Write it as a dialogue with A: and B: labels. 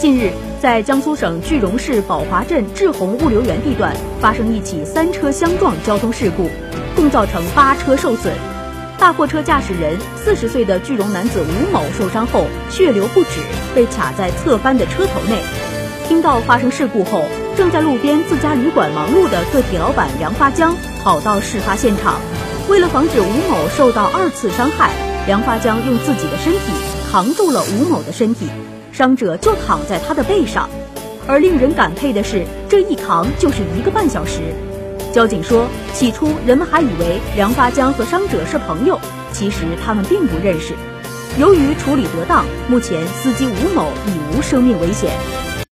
A: 近日，在江苏省句容市宝华镇志宏物流园地段发生一起三车相撞交通事故，共造成八车受损。大货车驾驶人四十岁的句容男子吴某受伤后血流不止，被卡在侧翻的车头内。听到发生事故后，正在路边自家旅馆忙碌的个体老板梁发江跑到事发现场。为了防止吴某受到二次伤害，梁发江用自己的身体扛住了吴某的身体，伤者就躺在他的背上。而令人感佩的是，这一扛就是一个半小时。交警说，起初人们还以为梁发江和伤者是朋友，其实他们并不认识。由于处理得当，目前司机吴某已无生命危险。